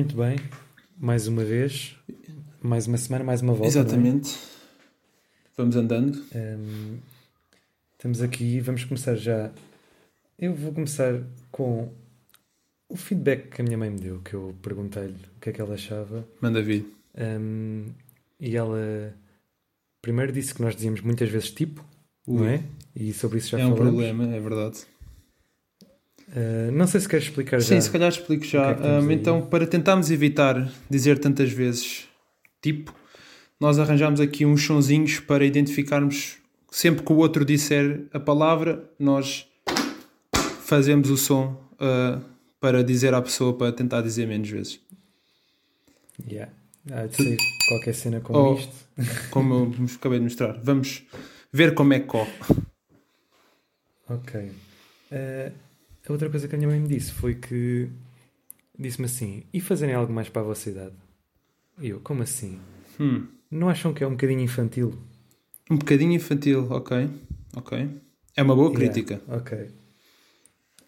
Muito bem, mais uma vez, mais uma semana, mais uma volta. Exatamente. Vamos andando. É? Um, estamos aqui, vamos começar já. Eu vou começar com o feedback que a minha mãe me deu, que eu perguntei-lhe o que é que ela achava. Manda vir. Um, e ela primeiro disse que nós dizíamos muitas vezes tipo, Ui. não é? E sobre isso já é falamos. É um problema, é verdade. Uh, não sei se queres explicar Sim, já. Sim, se calhar explico já. Que é um, então, para tentarmos evitar dizer tantas vezes tipo, nós arranjamos aqui uns sonzinhos para identificarmos. Sempre que o outro disser a palavra, nós fazemos o som uh, para dizer à pessoa para tentar dizer menos vezes. Yeah. Há de ser qualquer cena como oh, isto. Como eu acabei de mostrar. Vamos ver como é que corre. Ok. Uh, a outra coisa que a minha mãe me disse foi que disse-me assim: e fazerem algo mais para a vossa idade? E eu, como assim? Hum. Não acham que é um bocadinho infantil? Um bocadinho infantil, ok. Ok. É uma boa crítica. Yeah, ok.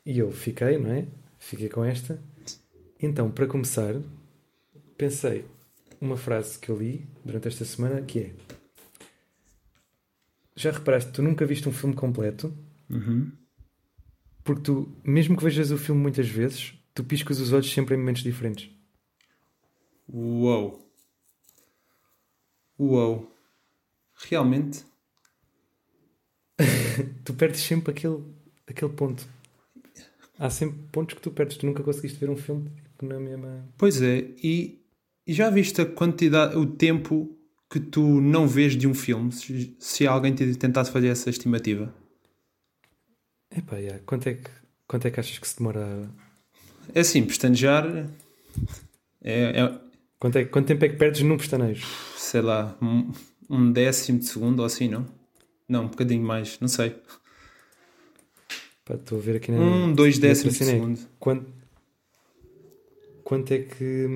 E eu fiquei, não é? Fiquei com esta. Então, para começar, pensei uma frase que eu li durante esta semana que é já reparaste, tu nunca viste um filme completo uhum. Porque tu, mesmo que vejas o filme muitas vezes, tu piscas os olhos sempre em momentos diferentes. Uou! Uou! Realmente? tu perdes sempre aquele, aquele ponto. Há sempre pontos que tu perdes. Tu nunca conseguiste ver um filme tipo, na mesma. Pois é, e, e já viste a quantidade, o tempo que tu não vês de um filme, se, se alguém te tentasse fazer essa estimativa? Epá, yeah. quanto, é que, quanto é que achas que se demora? É assim, pestanejar. É, é... Quanto, é, quanto tempo é que perdes num pestanejo? Sei lá, um, um décimo de segundo ou assim, não? Não, um bocadinho mais, não sei. Pá, estou a ver aqui na. Um, dois décimos de segundo. Quanto, quanto é que.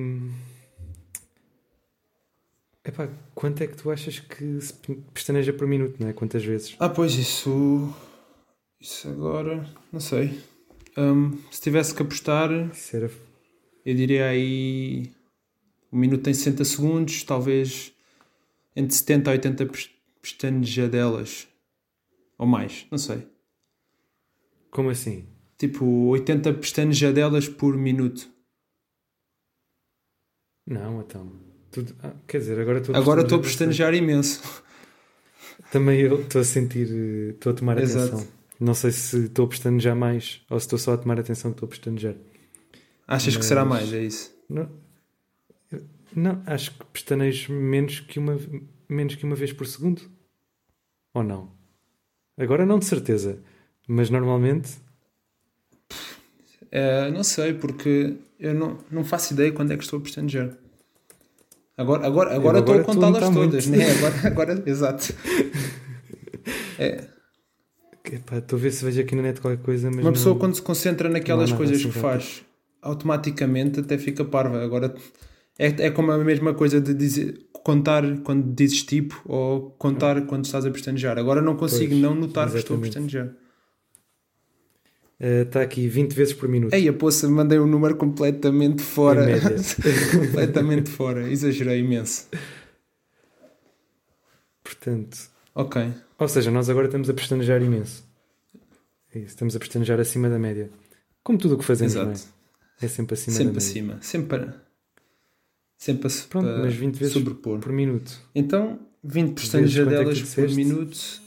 Epá, quanto é que tu achas que se pestaneja por minuto, não é? Quantas vezes? Ah, pois isso. Isso agora. Não sei. Um, se tivesse que apostar. Era... Eu diria aí. Um minuto tem 60 segundos, talvez entre 70 a 80 pestanejadelas. Ou mais, não sei. Como assim? Tipo 80 pestanejadelas por minuto. Não, então. Ah, quer dizer, agora estou a Agora estou a pestanejar imenso. Também eu estou a sentir, estou a tomar Exato. atenção. Não sei se estou a pestanejar mais ou se estou só a tomar atenção que estou a pestanejar. Achas Mas... que será mais, é isso? Não, não, acho que pestanejo menos que, uma, menos que uma vez por segundo. Ou não? Agora não de certeza. Mas normalmente. É, não sei, porque eu não, não faço ideia quando é que estou a pestanejar. Agora, agora, agora, agora estou a contá-las todas, muito... né? Agora, agora, exato. É. Epá, estou a ver se vejo aqui na net qualquer coisa. Mas Uma pessoa, não... quando se concentra naquelas coisas que faz, automaticamente até fica parva. Agora é, é como a mesma coisa de dizer, contar quando dizes tipo ou contar quando estás a pestanejar. Agora não consigo pois, não notar exatamente. que estou a pestanejar. Está uh, aqui 20 vezes por minuto. Ei, a poça, mandei um número completamente fora. completamente fora. Exagerei imenso. Portanto. Ok. Ou seja, nós agora estamos a pestanejar imenso. É isso, estamos a pestanejar acima da média. Como tudo o que fazemos, Exato. não é? É sempre acima sempre da acima. média. Sempre acima. Sempre a Pronto, mas 20 vezes sobrepor. por minuto. Então, 20 pestanejadelas é por minuto.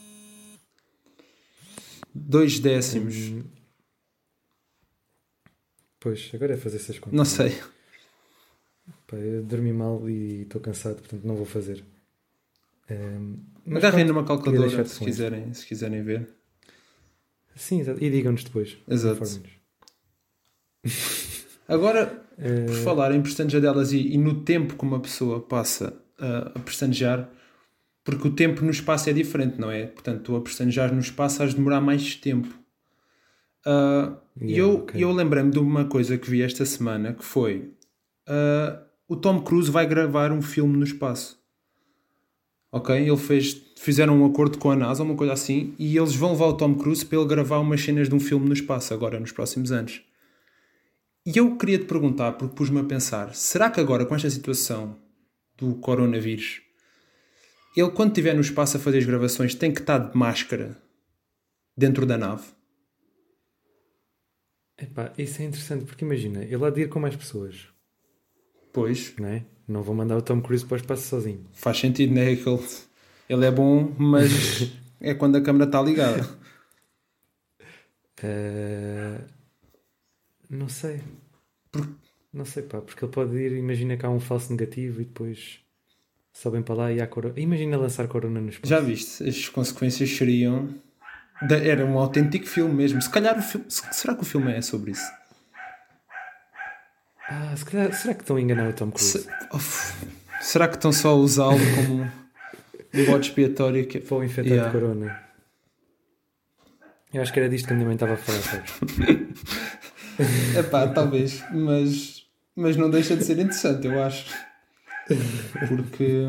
2 décimos. Hum Pois, agora é fazer essas contas. Não sei. Pá, eu dormi mal e estou cansado, portanto não vou fazer. Um, Agarrem numa calculadora se quiserem, se quiserem ver. Sim, exato. E digam-nos depois. Exato. Agora, uh... por falar em pestanejadelas e, e no tempo que uma pessoa passa a, a pestanejar, porque o tempo no espaço é diferente, não é? Portanto, tu a pestanejar no espaço has de demorar mais tempo. Uh, e yeah, eu, okay. eu lembrei-me de uma coisa que vi esta semana que foi uh, o Tom Cruise vai gravar um filme no espaço. Ok? Ele fez, fizeram um acordo com a NASA, uma coisa assim, e eles vão levar o Tom Cruise para ele gravar umas cenas de um filme no espaço agora, nos próximos anos. E eu queria te perguntar, porque pus-me a pensar: será que agora, com esta situação do coronavírus, ele, quando estiver no espaço a fazer as gravações, tem que estar de máscara dentro da nave? Epá, isso é interessante porque imagina, ele há de ir com mais pessoas. Pois. Não é? Não vou mandar o Tom Cruise para o espaço sozinho. Faz sentido, é? Que ele, ele é bom, mas é quando a câmera está ligada. Uh, não sei. Por... Não sei, pá, porque ele pode ir, imagina que há um falso negativo e depois sobem para lá e há corona. Imagina lançar corona no espaço. Já viste? As consequências seriam. Era um autêntico filme mesmo. Se calhar o filme. Será que o filme é sobre isso? Ah, se calhar... será que estão a enganar o Tom Cruise? Se... Será que estão só a usá-lo como um bode expiatório que... para o infectar yeah. de corona? Eu acho que era disto que a minha mãe estava a falar, sabes? é pá, talvez, mas, mas não deixa de ser interessante, eu acho. Porque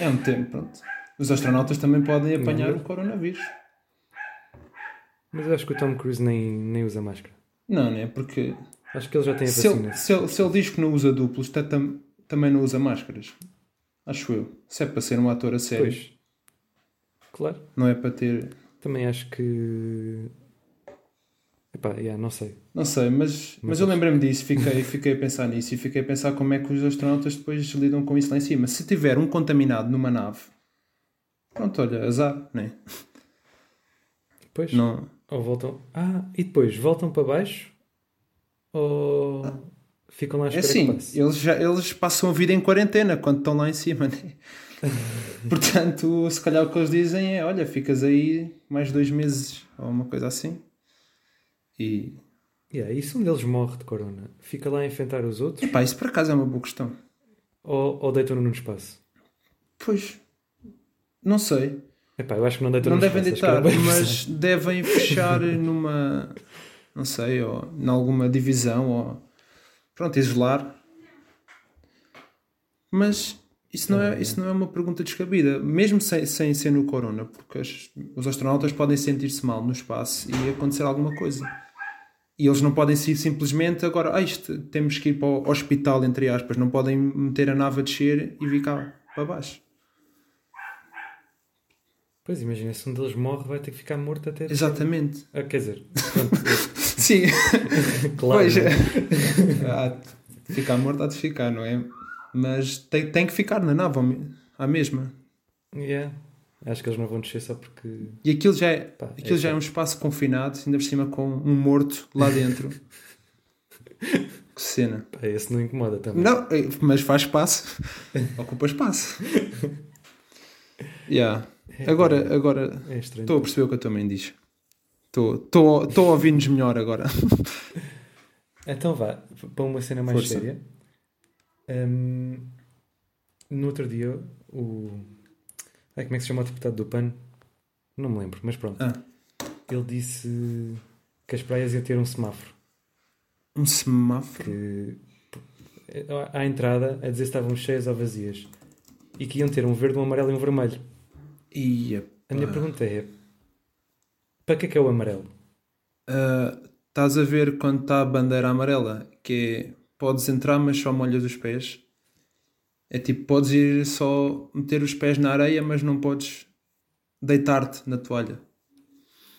é um tempo, pronto. Os astronautas também podem apanhar não, o coronavírus. Mas eu acho que o Tom Cruise nem, nem usa máscara. Não, né? Porque. Acho que ele já tem a se vacina. Ele, se, ele, se ele diz que não usa duplos, tam, também não usa máscaras. Acho eu. Se é para ser um ator a sério. Pois. Claro. Não é para ter. Também acho que. Epá, yeah, não sei. Não sei, mas, mas, mas eu lembrei-me disso, fiquei, fiquei a pensar nisso e fiquei a pensar como é que os astronautas depois lidam com isso lá em cima. Se tiver um contaminado numa nave, pronto, olha, azar, não é? Depois, não. ou voltam. Ah, e depois voltam para baixo ou ficam lá a É assim, eles, já, eles passam a vida em quarentena quando estão lá em cima, né? Portanto, se calhar o que eles dizem é: olha, ficas aí mais dois meses ou uma coisa assim. E. Yeah, e se um deles morre de corona, fica lá a enfrentar os outros? Epá, isso por acaso é uma boa questão. Ou, ou deitam-no no espaço? Pois. Não sei. Epá, eu acho que não deitam Não devem espaço, deitar, mas devem fechar numa. Não sei, ou em alguma divisão, ou. Pronto, isolar. Mas isso não, é, isso não é uma pergunta descabida, mesmo sem, sem ser no corona, porque as, os astronautas podem sentir-se mal no espaço e acontecer alguma coisa. E eles não podem ser simplesmente agora, ah, isto, temos que ir para o hospital, entre aspas, não podem meter a nave a descer e vir cá para baixo. Pois imagina, se um deles morre, vai ter que ficar morto até. Exatamente. Ah, quer dizer, pronto, sim, claro. Pois, é. há de ficar morto, há de ficar, não é? Mas tem, tem que ficar na nave à mesma. Yeah. Acho que eles não vão descer só porque. E aquilo já é, Pá, aquilo é já é um espaço confinado, ainda por cima com um morto lá dentro. que cena. Pá, esse não incomoda também. Não, é, mas faz espaço. Ocupa espaço. yeah. É, agora, agora é estou a perceber o que a tua mãe diz. Estou a ouvir-nos melhor agora. então vá, para uma cena mais Força. séria. Um, no outro dia, o. Ai, como é que se chama o deputado do PAN? Não me lembro, mas pronto. Ah. Ele disse que as praias iam ter um semáforo. Um semáforo? Que, à entrada, a dizer se estavam cheias ou vazias. E que iam ter um verde, um amarelo e um vermelho. Ia, a minha pergunta é: para que é que é o amarelo? Uh, estás a ver quando está a bandeira amarela? Que é podes entrar, mas só molhas os pés. É tipo, podes ir só meter os pés na areia, mas não podes deitar-te na toalha.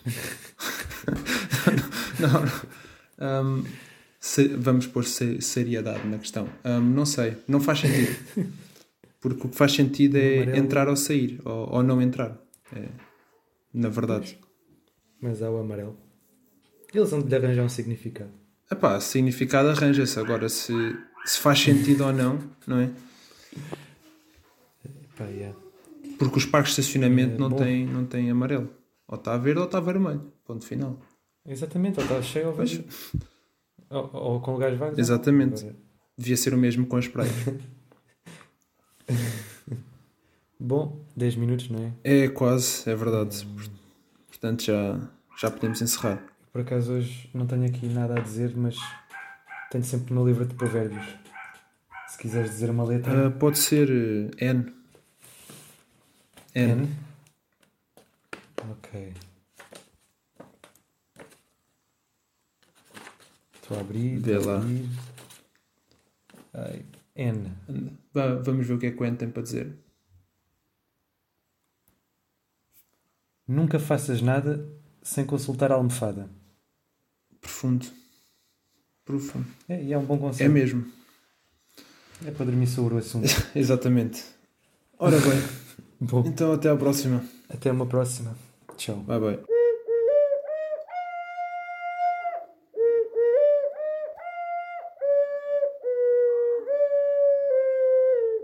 não, não. Um, se, vamos pôr seriedade na questão. Um, não sei, não faz sentido. Porque o que faz sentido é entrar ou sair, ou, ou não entrar. É, na verdade. Mas há o amarelo. Eles vão lhe arranjar um significado. Epá, significado arranja-se. Agora, se, se faz sentido ou não, não é? Epá, yeah. Porque os parques de estacionamento é, não, têm, não têm amarelo. Ou está verde ou está vermelho. Ponto final. Exatamente, ou está cheio ou vazio. Ou, ou, com lugares vagos. Exatamente. Agora... Devia ser o mesmo com as praias. Bom, 10 minutos, não é? É quase, é verdade. Portanto, já, já podemos encerrar. Por acaso hoje não tenho aqui nada a dizer, mas tenho sempre no livro de provérbios. Se quiseres dizer uma letra. Uh, pode ser uh, N. N. N. Ok. Estou a abrir. Vê lá. abrir. Ai, N. Vá, Vamos ver o que é que o N tem para dizer. Nunca faças nada sem consultar a almofada. Profundo. Profundo. É, e é um bom É conselho. mesmo. É para dormir sobre o assunto. Exatamente. Ora bem, Bom, então até à próxima. até uma próxima. Tchau. Bye bye.